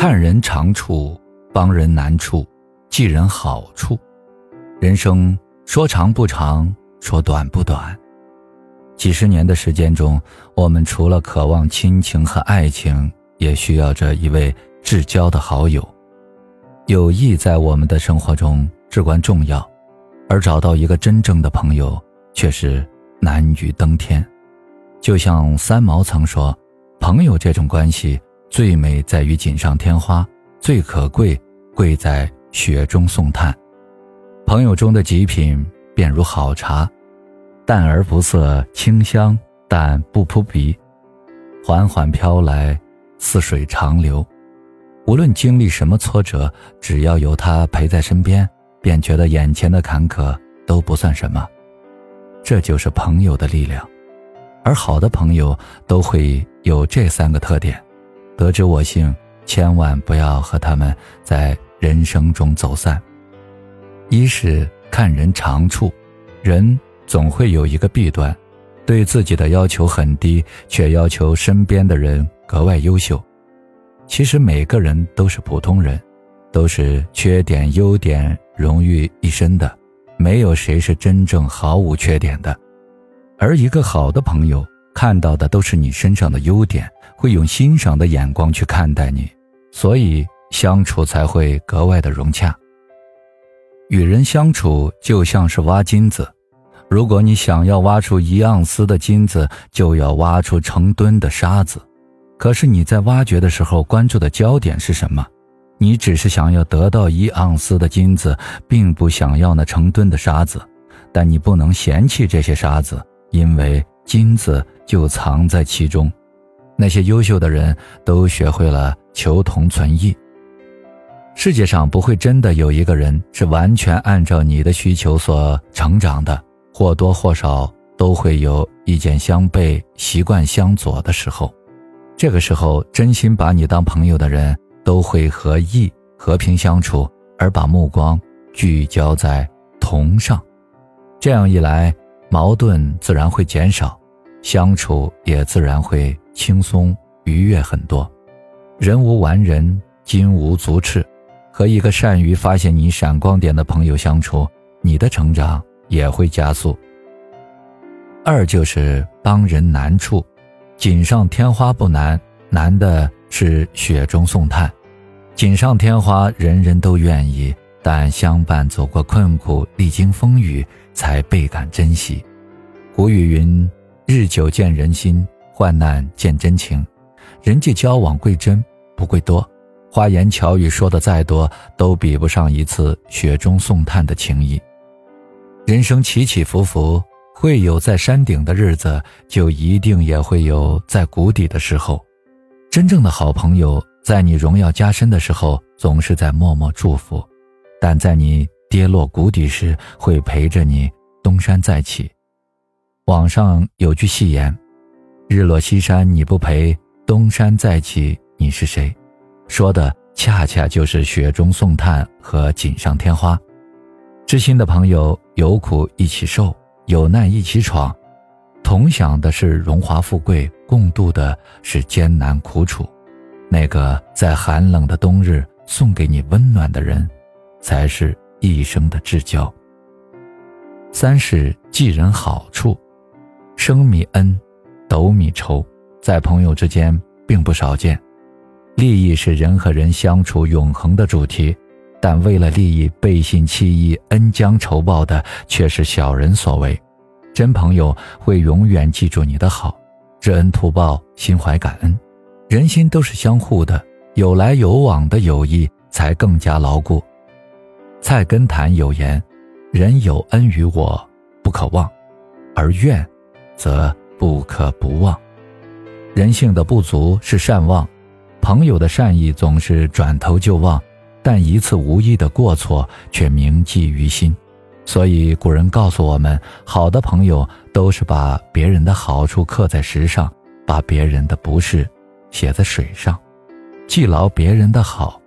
看人长处，帮人难处，记人好处。人生说长不长，说短不短。几十年的时间中，我们除了渴望亲情和爱情，也需要着一位至交的好友。友谊在我们的生活中至关重要，而找到一个真正的朋友却是难于登天。就像三毛曾说：“朋友这种关系最美在于锦上添花，最可贵贵在雪中送炭。朋友中的极品便如好茶，淡而不涩，清香但不扑鼻，缓缓飘来，似水长流。无论经历什么挫折，只要有他陪在身边，便觉得眼前的坎坷都不算什么。这就是朋友的力量。”而好的朋友都会有这三个特点，得知我幸，千万不要和他们在人生中走散。一是看人长处，人总会有一个弊端，对自己的要求很低，却要求身边的人格外优秀。其实每个人都是普通人，都是缺点优点融于一身的，没有谁是真正毫无缺点的。而一个好的朋友看到的都是你身上的优点，会用欣赏的眼光去看待你，所以相处才会格外的融洽。与人相处就像是挖金子，如果你想要挖出一盎司的金子，就要挖出成吨的沙子。可是你在挖掘的时候关注的焦点是什么？你只是想要得到一盎司的金子，并不想要那成吨的沙子，但你不能嫌弃这些沙子。因为金子就藏在其中，那些优秀的人都学会了求同存异。世界上不会真的有一个人是完全按照你的需求所成长的，或多或少都会有意见相悖、习惯相左的时候。这个时候，真心把你当朋友的人都会和义和平相处，而把目光聚焦在同上。这样一来。矛盾自然会减少，相处也自然会轻松愉悦很多。人无完人，金无足赤。和一个善于发现你闪光点的朋友相处，你的成长也会加速。二就是帮人难处，锦上添花不难，难的是雪中送炭。锦上添花人人都愿意。但相伴走过困苦，历经风雨，才倍感珍惜。古语云：“日久见人心，患难见真情。”人际交往贵真不贵多，花言巧语说的再多，都比不上一次雪中送炭的情谊。人生起起伏伏，会有在山顶的日子，就一定也会有在谷底的时候。真正的好朋友，在你荣耀加身的时候，总是在默默祝福。但在你跌落谷底时，会陪着你东山再起。网上有句戏言：“日落西山你不陪，东山再起你是谁？”说的恰恰就是雪中送炭和锦上添花。知心的朋友，有苦一起受，有难一起闯，同享的是荣华富贵，共度的是艰难苦楚。那个在寒冷的冬日送给你温暖的人。才是一生的至交。三是记人好处，升米恩，斗米仇，在朋友之间并不少见。利益是人和人相处永恒的主题，但为了利益背信弃义、恩将仇报的却是小人所为。真朋友会永远记住你的好，知恩图报，心怀感恩。人心都是相互的，有来有往的友谊才更加牢固。菜根谭有言：“人有恩于我，不可忘；而怨，则不可不忘。”人性的不足是善忘，朋友的善意总是转头就忘，但一次无意的过错却铭记于心。所以古人告诉我们：好的朋友都是把别人的好处刻在石上，把别人的不是写在水上，记牢别人的好，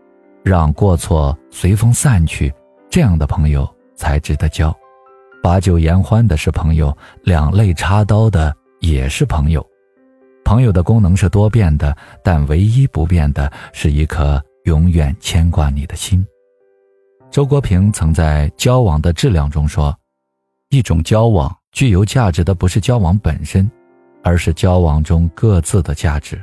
让过错随风散去。这样的朋友才值得交，把酒言欢的是朋友，两肋插刀的也是朋友。朋友的功能是多变的，但唯一不变的是一颗永远牵挂你的心。周国平曾在《交往的质量》中说：“一种交往具有价值的不是交往本身，而是交往中各自的价值。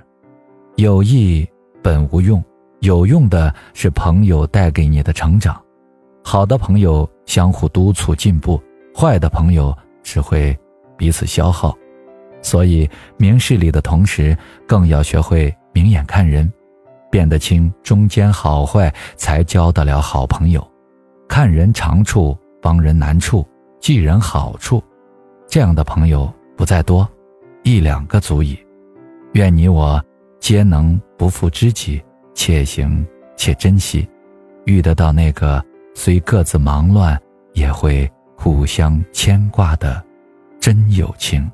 友谊本无用，有用的是朋友带给你的成长。好的朋友相互督促进步，坏的朋友只会彼此消耗。所以，明事理的同时，更要学会明眼看人。”辨得清中间好坏，才交得了好朋友。看人长处，帮人难处，记人好处，这样的朋友不在多，一两个足矣。愿你我皆能不负知己，且行且珍惜，遇得到那个虽各自忙乱，也会互相牵挂的真友情。